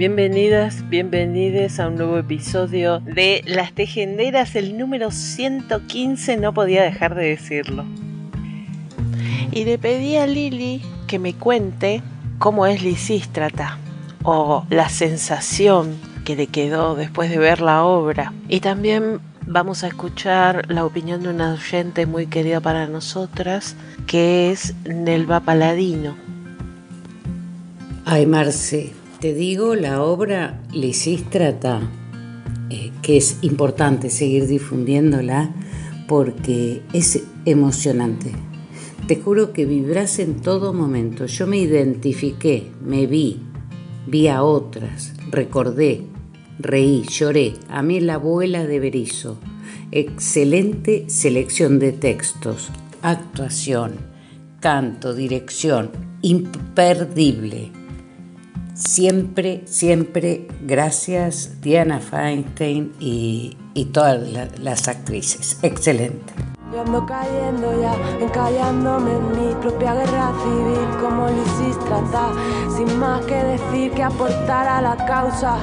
Bienvenidas, bienvenidos a un nuevo episodio de Las Tejenderas, el número 115, no podía dejar de decirlo. Y le pedí a Lili que me cuente cómo es Lisístrata o la sensación que le quedó después de ver la obra. Y también vamos a escuchar la opinión de una oyente muy querida para nosotras, que es Nelva Paladino. Ay, Marce, te digo, la obra Lisístrata, eh, que es importante seguir difundiéndola porque es emocionante. Te juro que vibras en todo momento. Yo me identifiqué, me vi, vi a otras, recordé, reí, lloré, amé la abuela de Berizo. Excelente selección de textos, actuación, canto, dirección, imperdible. Siempre, siempre gracias Diana Feinstein y, todas las actrices. Excelente. Yo ando cayendo ya, encallándome en mi propia guerra civil, como Lisístrata, sin más que decir que aportar a la causa.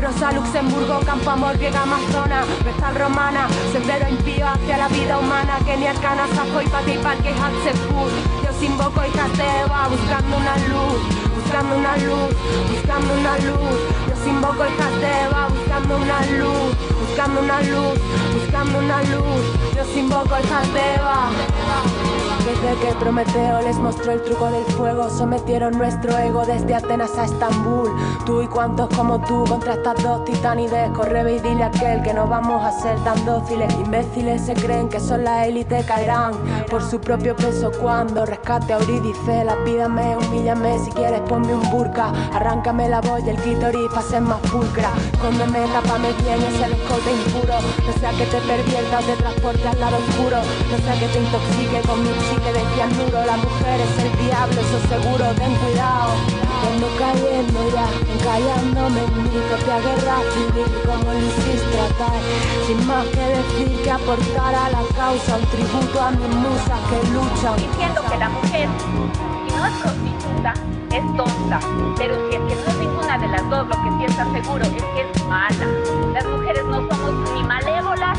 Rosa, Luxemburgo, Campo Amor, Griega, Amazona, Vestal Romana, Sendero impío hacia la vida humana, Kenia, Cana, Sajo y Pati, Parque, Hatsepur. Yo invoco y Jateba, buscando una luz, buscando una luz, buscando una luz. Yo invoco y Jateba, buscando una luz, buscando una luz, buscando una luz. Yo invoco y Jateba. Desde que Prometeo les mostró el truco del fuego, sometieron nuestro ego desde Atenas a Estambul. Tú y cuantos como tú contra estas dos titanides, corre y dile a aquel que no vamos a ser tan dóciles. Imbéciles se creen que son la élite, caerán por su propio peso cuando rescate a Eurídice. Lapídame, humíllame, si quieres ponme un burka, arráncame la voz y el clítoris para ser más pulcra. Cóndeme, tápame bien ese escote impuro, no sea que te perviertas de transporte al lado oscuro, no sea que te intoxique con mi que decía muro, la mujer es el diablo, eso seguro, ten cuidado. Ando cayendo ya, encallándome en mi propia guerra civil, como lo hiciste sin más que decir que aportar a la causa, un tributo a mis musas que luchan. Diciendo que la mujer, no es prostituta, es tonta, pero si es que no es ninguna de las dos, lo que sí está seguro es que es mala. Las mujeres no somos ni malévolas,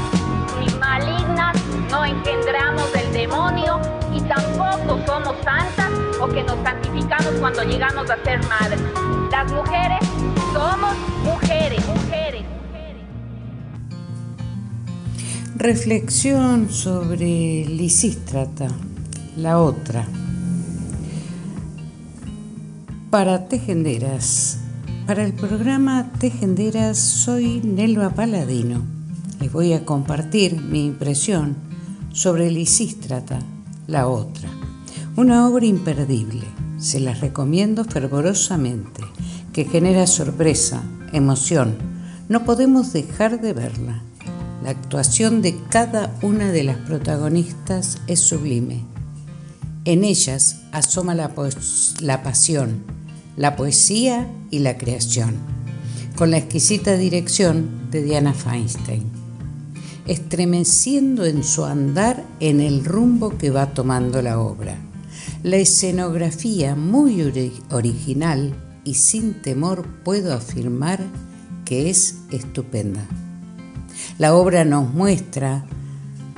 ni malignas, no engendramos del demonio y tampoco somos santas o que nos santificamos cuando llegamos a ser madres. Las mujeres somos mujeres, mujeres. Reflexión sobre Lisístrata, la otra. Para Tejenderas. Para el programa Tejenderas soy Nelva Paladino. Les voy a compartir mi impresión sobre Lisístrata, la otra. Una obra imperdible, se las recomiendo fervorosamente, que genera sorpresa, emoción. No podemos dejar de verla. La actuación de cada una de las protagonistas es sublime. En ellas asoma la, pasión, la poesía y la creación, con la exquisita dirección de Diana Feinstein estremeciendo en su andar en el rumbo que va tomando la obra. La escenografía muy original y sin temor puedo afirmar que es estupenda. La obra nos muestra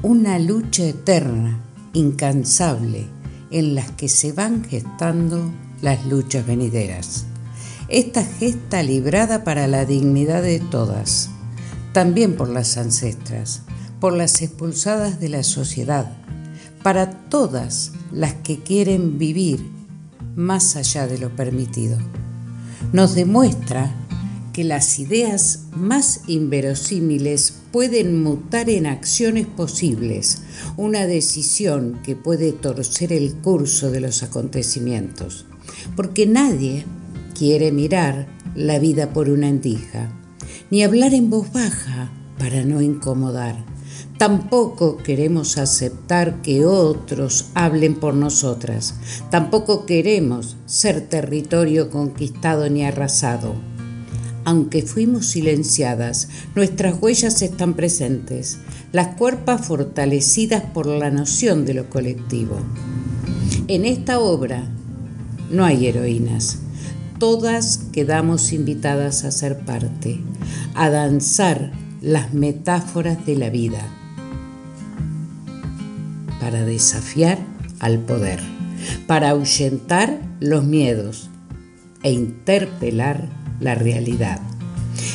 una lucha eterna, incansable, en las que se van gestando las luchas venideras. esta gesta librada para la dignidad de todas, también por las ancestras, por las expulsadas de la sociedad, para todas las que quieren vivir más allá de lo permitido. Nos demuestra que las ideas más inverosímiles pueden mutar en acciones posibles, una decisión que puede torcer el curso de los acontecimientos, porque nadie quiere mirar la vida por una endija, ni hablar en voz baja para no incomodar. Tampoco queremos aceptar que otros hablen por nosotras. Tampoco queremos ser territorio conquistado ni arrasado. Aunque fuimos silenciadas, nuestras huellas están presentes, las cuerpas fortalecidas por la noción de lo colectivo. En esta obra no hay heroínas, todas quedamos invitadas a ser parte, a danzar las metáforas de la vida, para desafiar al poder, para ahuyentar los miedos e interpelar la realidad.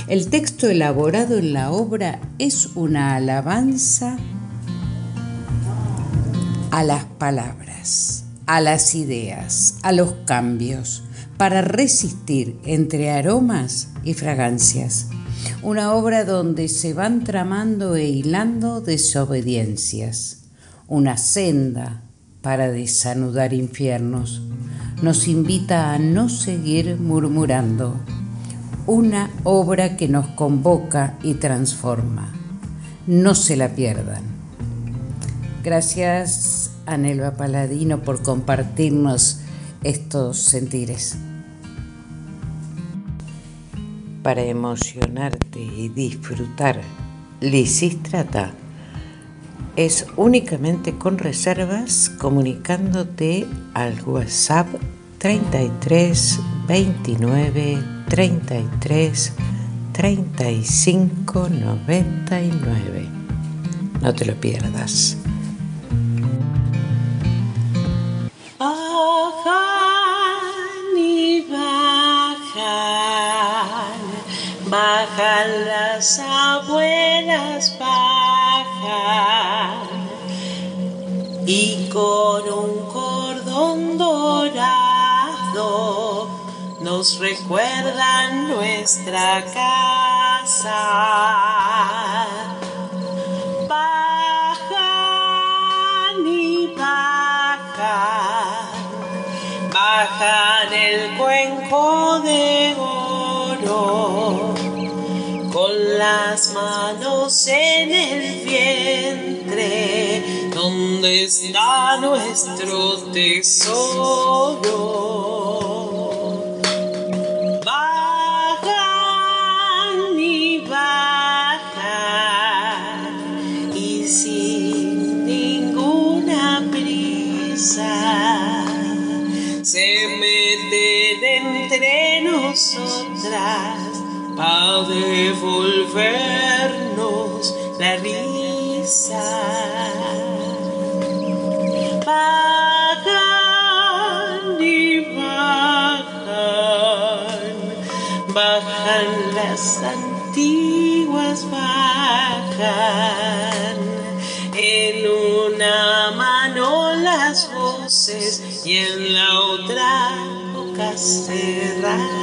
El texto elaborado en la obra es una alabanza a las palabras, a las ideas, a los cambios, para resistir entre aromas y fragancias. Una obra donde se van tramando e hilando desobediencias. Una senda para desanudar infiernos. Nos invita a no seguir murmurando. Una obra que nos convoca y transforma. No se la pierdan. Gracias a Paladino por compartirnos estos sentires. Para emocionarte y disfrutar Lisístrata es únicamente con reservas comunicándote al WhatsApp 33 29 33 35 99. No te lo pierdas. bajan las abuelas, bajan y con un cordón nos recuerdan nuestra casa. Bajan y bajan, bajan el cuenco de oro con las manos en el vientre, donde está nuestro tesoro. Bajan y bajan, bajan las antiguas, bajan. En una mano las voces y en la otra cerradas.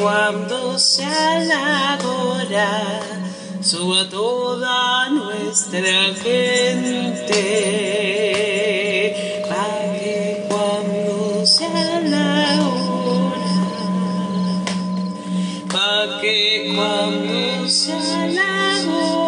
Cuando sea la hora suba toda nuestra gente para que cuando sea la hora que cuando sea la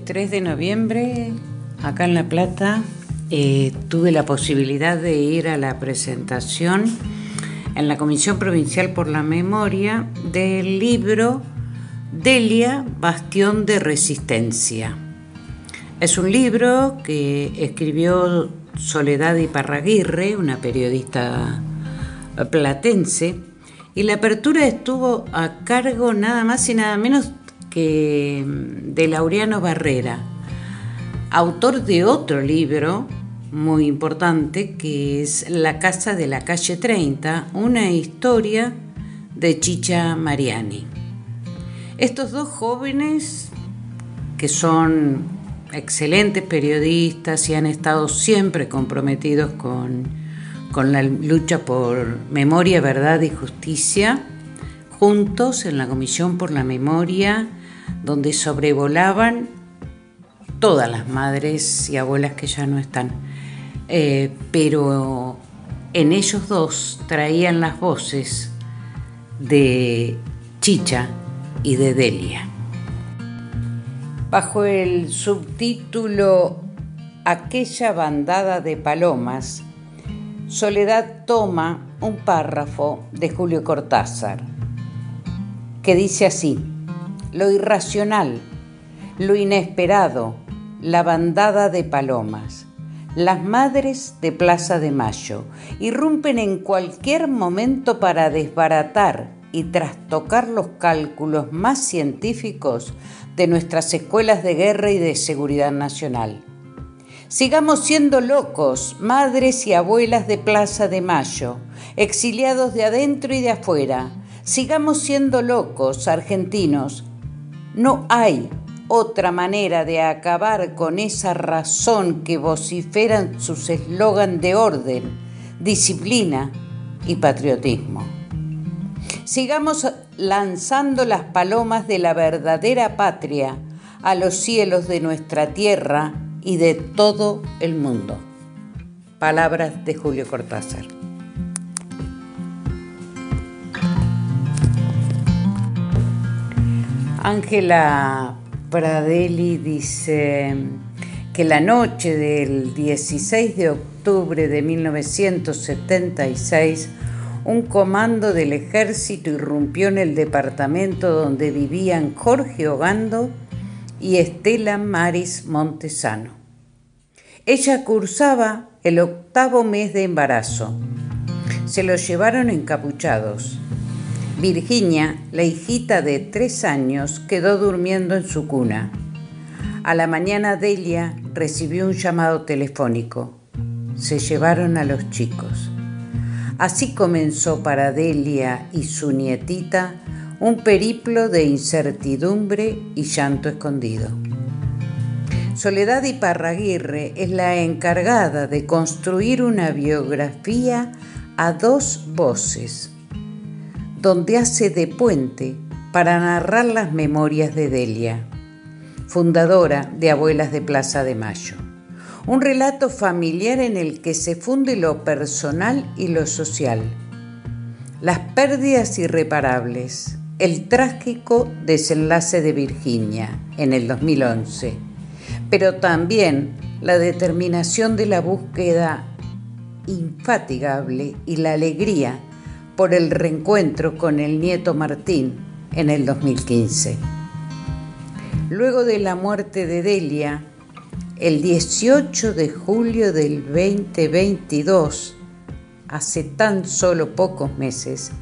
jueves 3 de noviembre, acá en La Plata, eh, tuve la posibilidad de ir a la presentación en la Comisión Provincial por la Memoria del libro Delia, Bastión de Resistencia. Es un libro que escribió Soledad Iparraguirre, una periodista platense, y la apertura estuvo a cargo nada más y nada menos que de Laureano Barrera, autor de otro libro muy importante que es La Casa de la Calle 30, una historia de Chicha Mariani. Estos dos jóvenes, que son excelentes periodistas y han estado siempre comprometidos con, con la lucha por memoria, verdad y justicia, juntos en la Comisión por la Memoria, donde sobrevolaban todas las madres y abuelas que ya no están. Eh, pero en ellos dos traían las voces de Chicha y de Delia. Bajo el subtítulo Aquella bandada de palomas, Soledad toma un párrafo de Julio Cortázar que dice así, lo irracional, lo inesperado, la bandada de palomas. Las madres de Plaza de Mayo irrumpen en cualquier momento para desbaratar y trastocar los cálculos más científicos de nuestras escuelas de guerra y de seguridad nacional. Sigamos siendo locos, madres y abuelas de Plaza de Mayo, exiliados de adentro y de afuera. Sigamos siendo locos, argentinos, no hay otra manera de acabar con esa razón que vociferan sus eslogan de orden, disciplina y patriotismo. Sigamos lanzando las palomas de la verdadera patria a los cielos de nuestra tierra y de todo el mundo. Palabras de Julio Cortázar. Ángela Pradelli dice que la noche del 16 de octubre de 1976 un comando del ejército irrumpió en el departamento donde vivían Jorge Ogando y Estela Maris Montesano. Ella cursaba el octavo mes de embarazo. Se los llevaron encapuchados. Virginia, la hijita de tres años, quedó durmiendo en su cuna. A la mañana Delia recibió un llamado telefónico. Se llevaron a los chicos. Así comenzó para Delia y su nietita un periplo de incertidumbre y llanto escondido. Soledad Iparraguirre es la encargada de construir una biografía a dos voces donde hace de puente para narrar las memorias de Delia, fundadora de Abuelas de Plaza de Mayo. Un relato familiar en el que se funde lo personal y lo social. Las pérdidas irreparables, el trágico desenlace de Virginia en el 2011, pero también la determinación de la búsqueda infatigable y la alegría por el reencuentro con el nieto Martín en el 2015. Luego de la muerte de Delia, el 18 de julio del 2022, hace tan solo pocos meses,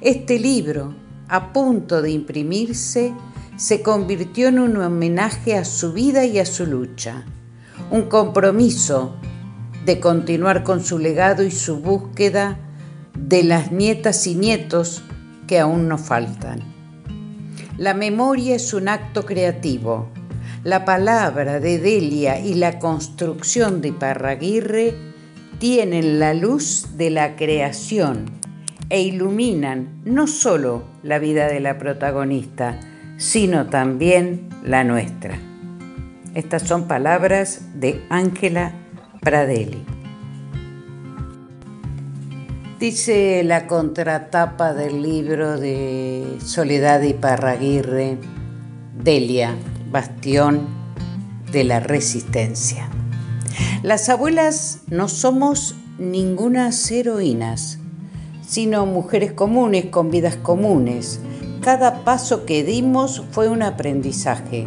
este libro, a punto de imprimirse, se convirtió en un homenaje a su vida y a su lucha, un compromiso de continuar con su legado y su búsqueda de las nietas y nietos que aún nos faltan. La memoria es un acto creativo. La palabra de Delia y la construcción de Parraguirre tienen la luz de la creación e iluminan no solo la vida de la protagonista, sino también la nuestra. Estas son palabras de Ángela Pradelli. Dice la contratapa del libro de Soledad y Parraguirre, Delia, bastión de la resistencia. Las abuelas no somos ningunas heroínas, sino mujeres comunes con vidas comunes. Cada paso que dimos fue un aprendizaje.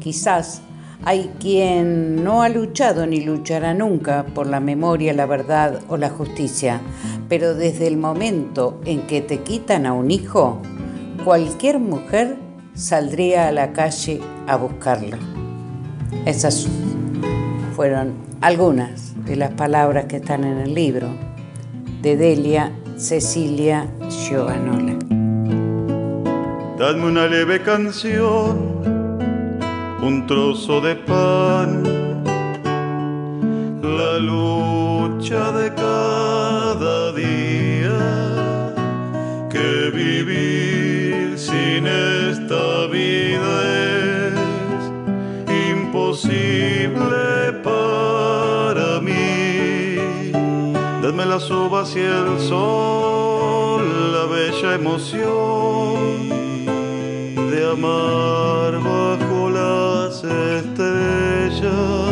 Quizás hay quien no ha luchado ni luchará nunca por la memoria, la verdad o la justicia, pero desde el momento en que te quitan a un hijo, cualquier mujer saldría a la calle a buscarlo. Esas fueron algunas de las palabras que están en el libro de Delia Cecilia Giovanola. Dame una leve canción un trozo de pan, la lucha de cada día, que vivir sin esta vida es imposible para mí. Dadme las uvas y el sol, la bella emoción de amar to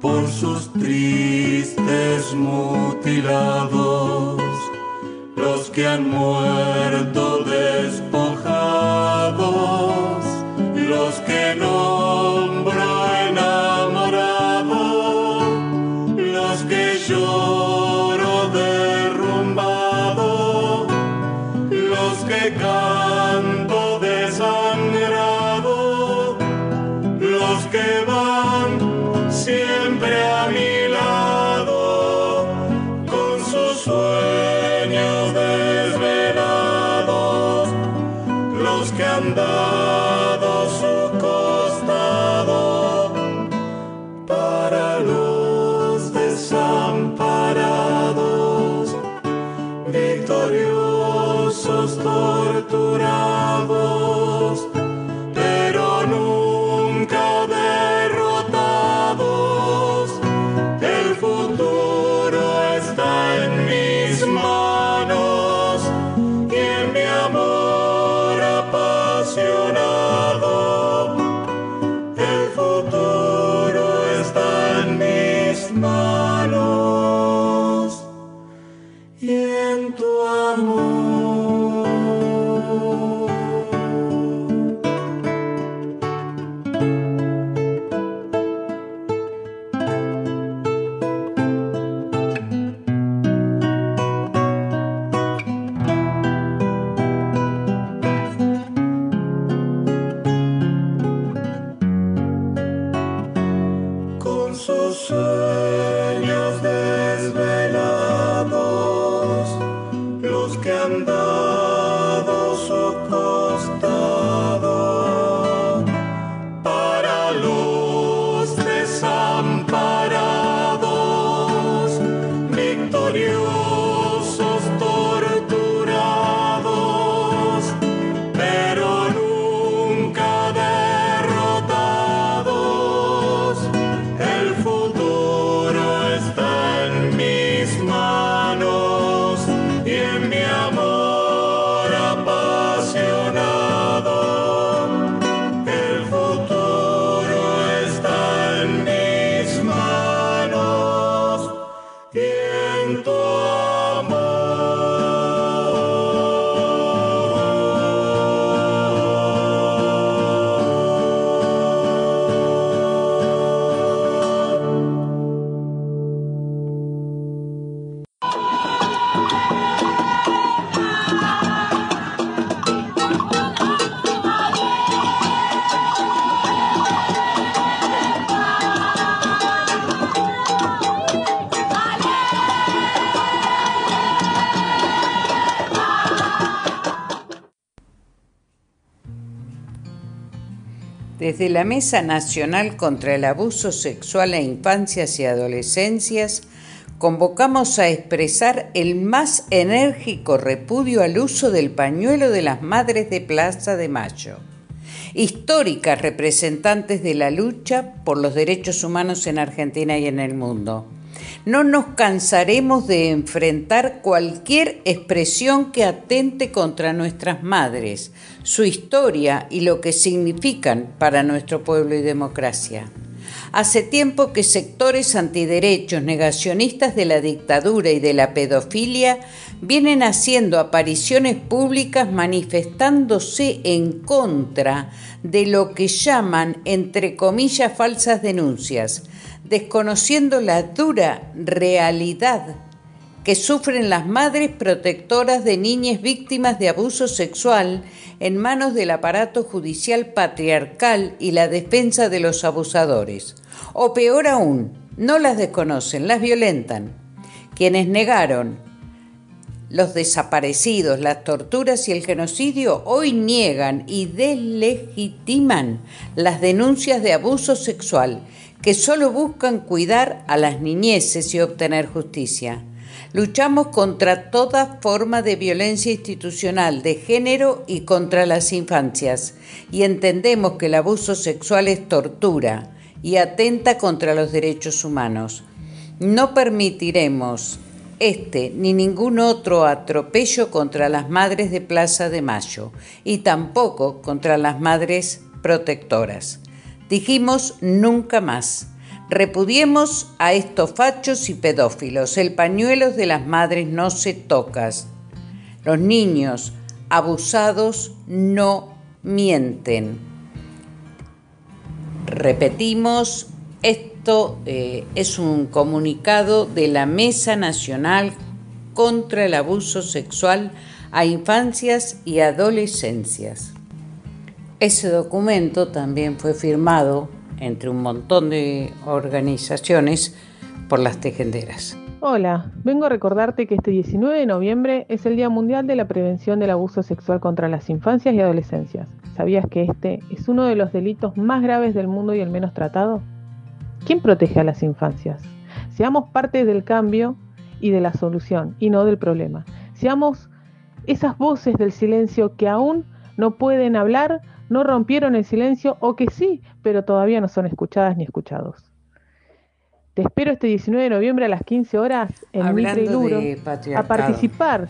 por sus tristes mutilados los que han muerto despojados, desde la Mesa Nacional contra el Abuso Sexual a Infancias y Adolescencias, convocamos a expresar el más enérgico repudio al uso del pañuelo de las Madres de Plaza de Mayo, históricas representantes de la lucha por los derechos humanos en Argentina y en el mundo. No nos cansaremos de enfrentar cualquier expresión que atente contra nuestras madres, su historia y lo que significan para nuestro pueblo y democracia. Hace tiempo que sectores antiderechos, negacionistas de la dictadura y de la pedofilia vienen haciendo apariciones públicas manifestándose en contra de lo que llaman, entre comillas, falsas denuncias, desconociendo la dura realidad que sufren las madres protectoras de niñas víctimas de abuso sexual en manos del aparato judicial patriarcal y la defensa de los abusadores. O peor aún, no las desconocen, las violentan. Quienes negaron los desaparecidos, las torturas y el genocidio hoy niegan y deslegitiman las denuncias de abuso sexual que solo buscan cuidar a las niñeces y obtener justicia. Luchamos contra toda forma de violencia institucional, de género y contra las infancias, y entendemos que el abuso sexual es tortura y atenta contra los derechos humanos. No permitiremos este ni ningún otro atropello contra las madres de Plaza de Mayo y tampoco contra las madres protectoras. Dijimos nunca más. Repudiemos a estos fachos y pedófilos. El pañuelo de las madres no se toca. Los niños abusados no mienten. Repetimos, esto eh, es un comunicado de la Mesa Nacional contra el Abuso Sexual a Infancias y Adolescencias. Ese documento también fue firmado entre un montón de organizaciones por las tejenderas. Hola, vengo a recordarte que este 19 de noviembre es el Día Mundial de la Prevención del Abuso Sexual contra las Infancias y Adolescencias. ¿Sabías que este es uno de los delitos más graves del mundo y el menos tratado? ¿Quién protege a las infancias? Seamos parte del cambio y de la solución y no del problema. Seamos esas voces del silencio que aún no pueden hablar no rompieron el silencio o que sí, pero todavía no son escuchadas ni escuchados. Te espero este 19 de noviembre a las 15 horas en Mitre y Duro a participar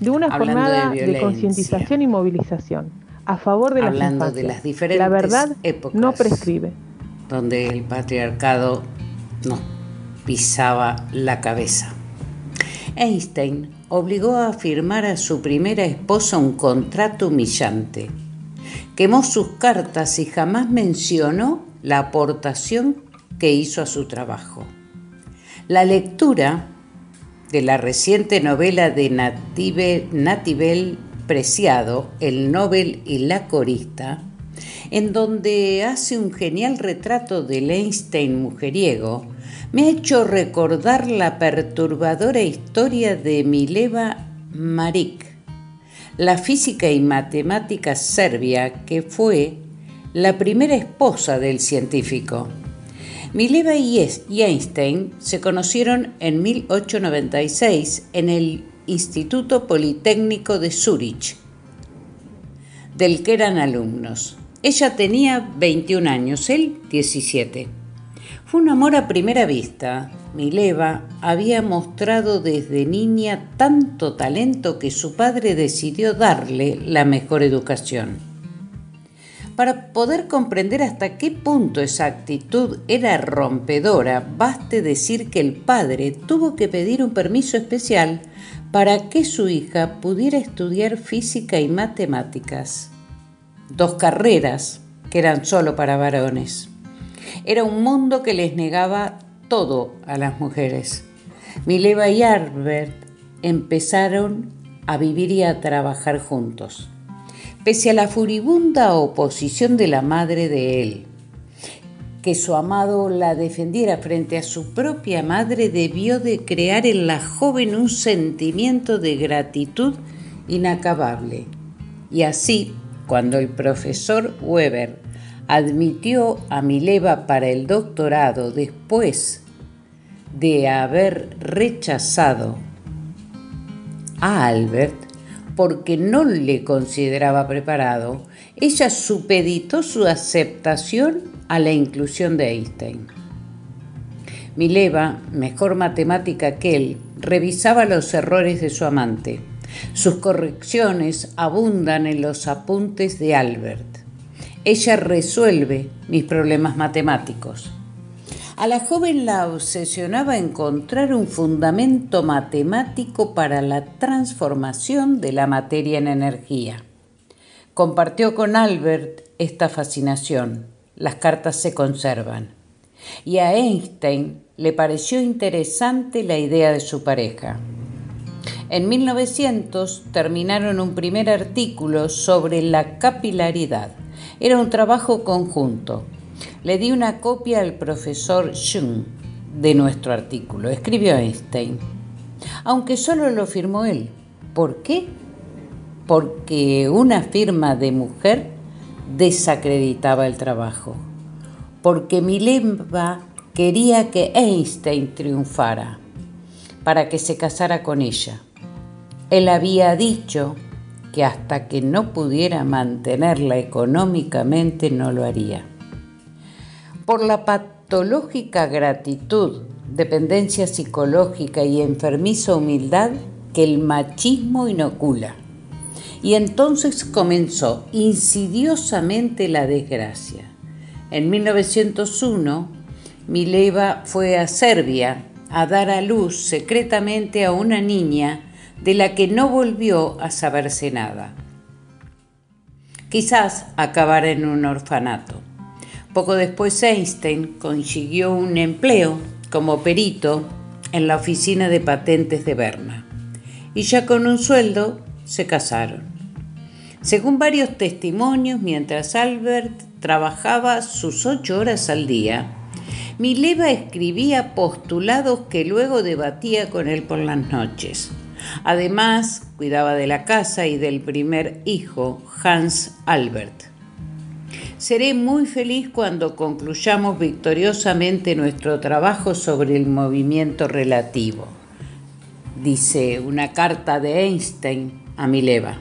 de una jornada de, concientización y movilización a favor de Hablando las de las diferentes La verdad épocas no prescribe. Donde el patriarcado nos pisaba la cabeza. Einstein obligó a firmar a su primera esposa un contrato humillante quemó sus cartas y jamás mencionó la aportación que hizo a su trabajo. La lectura de la reciente novela de Natibel Preciado, El Nobel y la Corista, en donde hace un genial retrato del Einstein mujeriego, me ha hecho recordar la perturbadora historia de Mileva Marik, la física y matemática serbia que fue la primera esposa del científico. Mileva y Einstein se conocieron en 1896 en el Instituto Politécnico de Zúrich, del que eran alumnos. Ella tenía 21 años, él 17. Fue un amor a primera vista. Mileva había mostrado desde niña tanto talento que su padre decidió darle la mejor educación. Para poder comprender hasta qué punto esa actitud era rompedora, baste decir que el padre tuvo que pedir un permiso especial para que su hija pudiera estudiar física y matemáticas, dos carreras que eran solo para varones. Era un mundo que les negaba todo a las mujeres. Mileva y Albert empezaron a vivir y a trabajar juntos, pese a la furibunda oposición de la madre de él. Que su amado la defendiera frente a su propia madre debió de crear en la joven un sentimiento de gratitud inacabable. Y así, cuando el profesor Weber admitió a Mileva para el doctorado después de haber rechazado a Albert porque no le consideraba preparado, ella supeditó su aceptación a la inclusión de Einstein. Mileva, mejor matemática que él, revisaba los errores de su amante. Sus correcciones abundan en los apuntes de Albert. Ella resuelve mis problemas matemáticos. A la joven la obsesionaba encontrar un fundamento matemático para la transformación de la materia en energía. Compartió con Albert esta fascinación. Las cartas se conservan. Y a Einstein le pareció interesante la idea de su pareja. En 1900 terminaron un primer artículo sobre la capilaridad. Era un trabajo conjunto. Le di una copia al profesor Jung de nuestro artículo. Escribió Einstein. Aunque solo lo firmó él. ¿Por qué? Porque una firma de mujer desacreditaba el trabajo. Porque Mileva quería que Einstein triunfara para que se casara con ella. Él había dicho que hasta que no pudiera mantenerla económicamente no lo haría por la patológica gratitud, dependencia psicológica y enfermiza humildad que el machismo inocula. Y entonces comenzó insidiosamente la desgracia. En 1901, Mileva fue a Serbia a dar a luz secretamente a una niña de la que no volvió a saberse nada. Quizás acabara en un orfanato. Poco después Einstein consiguió un empleo como perito en la oficina de patentes de Berna y ya con un sueldo se casaron. Según varios testimonios, mientras Albert trabajaba sus ocho horas al día, Mileva escribía postulados que luego debatía con él por las noches. Además, cuidaba de la casa y del primer hijo, Hans Albert. Seré muy feliz cuando concluyamos victoriosamente nuestro trabajo sobre el movimiento relativo, dice una carta de Einstein a Mileva.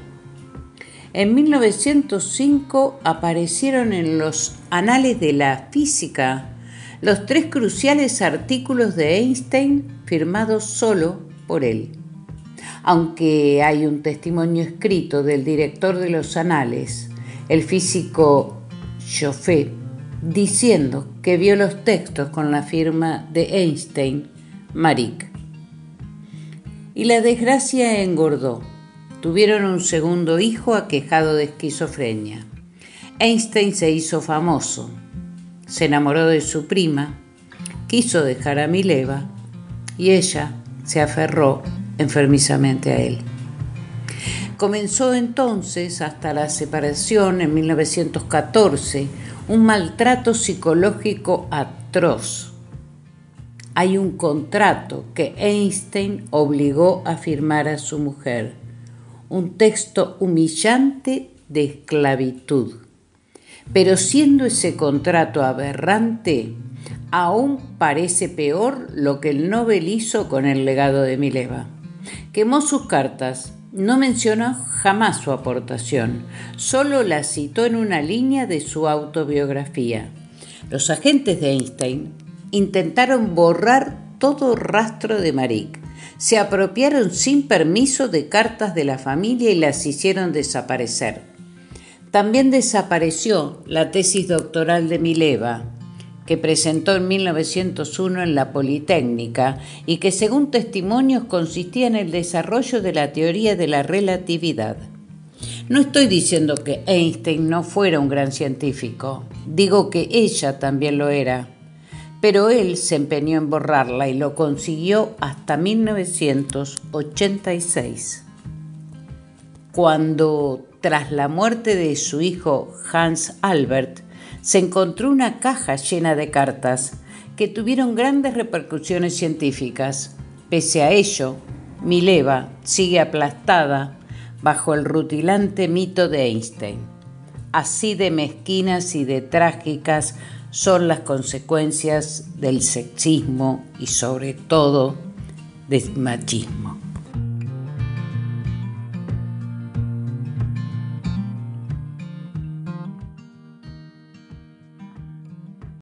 En 1905 aparecieron en los Anales de la Física los tres cruciales artículos de Einstein firmados solo por él. Aunque hay un testimonio escrito del director de los Anales, el físico Joffé, diciendo que vio los textos con la firma de Einstein, Marik. Y la desgracia engordó. Tuvieron un segundo hijo aquejado de esquizofrenia. Einstein se hizo famoso, se enamoró de su prima, quiso dejar a Mileva y ella se aferró enfermizamente a él. Comenzó entonces, hasta la separación en 1914, un maltrato psicológico atroz. Hay un contrato que Einstein obligó a firmar a su mujer, un texto humillante de esclavitud. Pero siendo ese contrato aberrante, aún parece peor lo que el Nobel hizo con el legado de Mileva. Quemó sus cartas, no mencionó jamás su aportación, solo la citó en una línea de su autobiografía. Los agentes de Einstein intentaron borrar todo rastro de Marik. Se apropiaron sin permiso de cartas de la familia y las hicieron desaparecer. También desapareció la tesis doctoral de Mileva, que presentó en 1901 en la Politécnica y que según testimonios consistía en el desarrollo de la teoría de la relatividad. No estoy diciendo que Einstein no fuera un gran científico, digo que ella también lo era, pero él se empeñó en borrarla y lo consiguió hasta 1986, cuando, tras la muerte de su hijo Hans Albert, se encontró una caja llena de cartas que tuvieron grandes repercusiones científicas. Pese a ello, Mileva sigue aplastada bajo el rutilante mito de Einstein. así de mezquinas y de trágicas son las consecuencias del sexismo y sobre todo del machismo.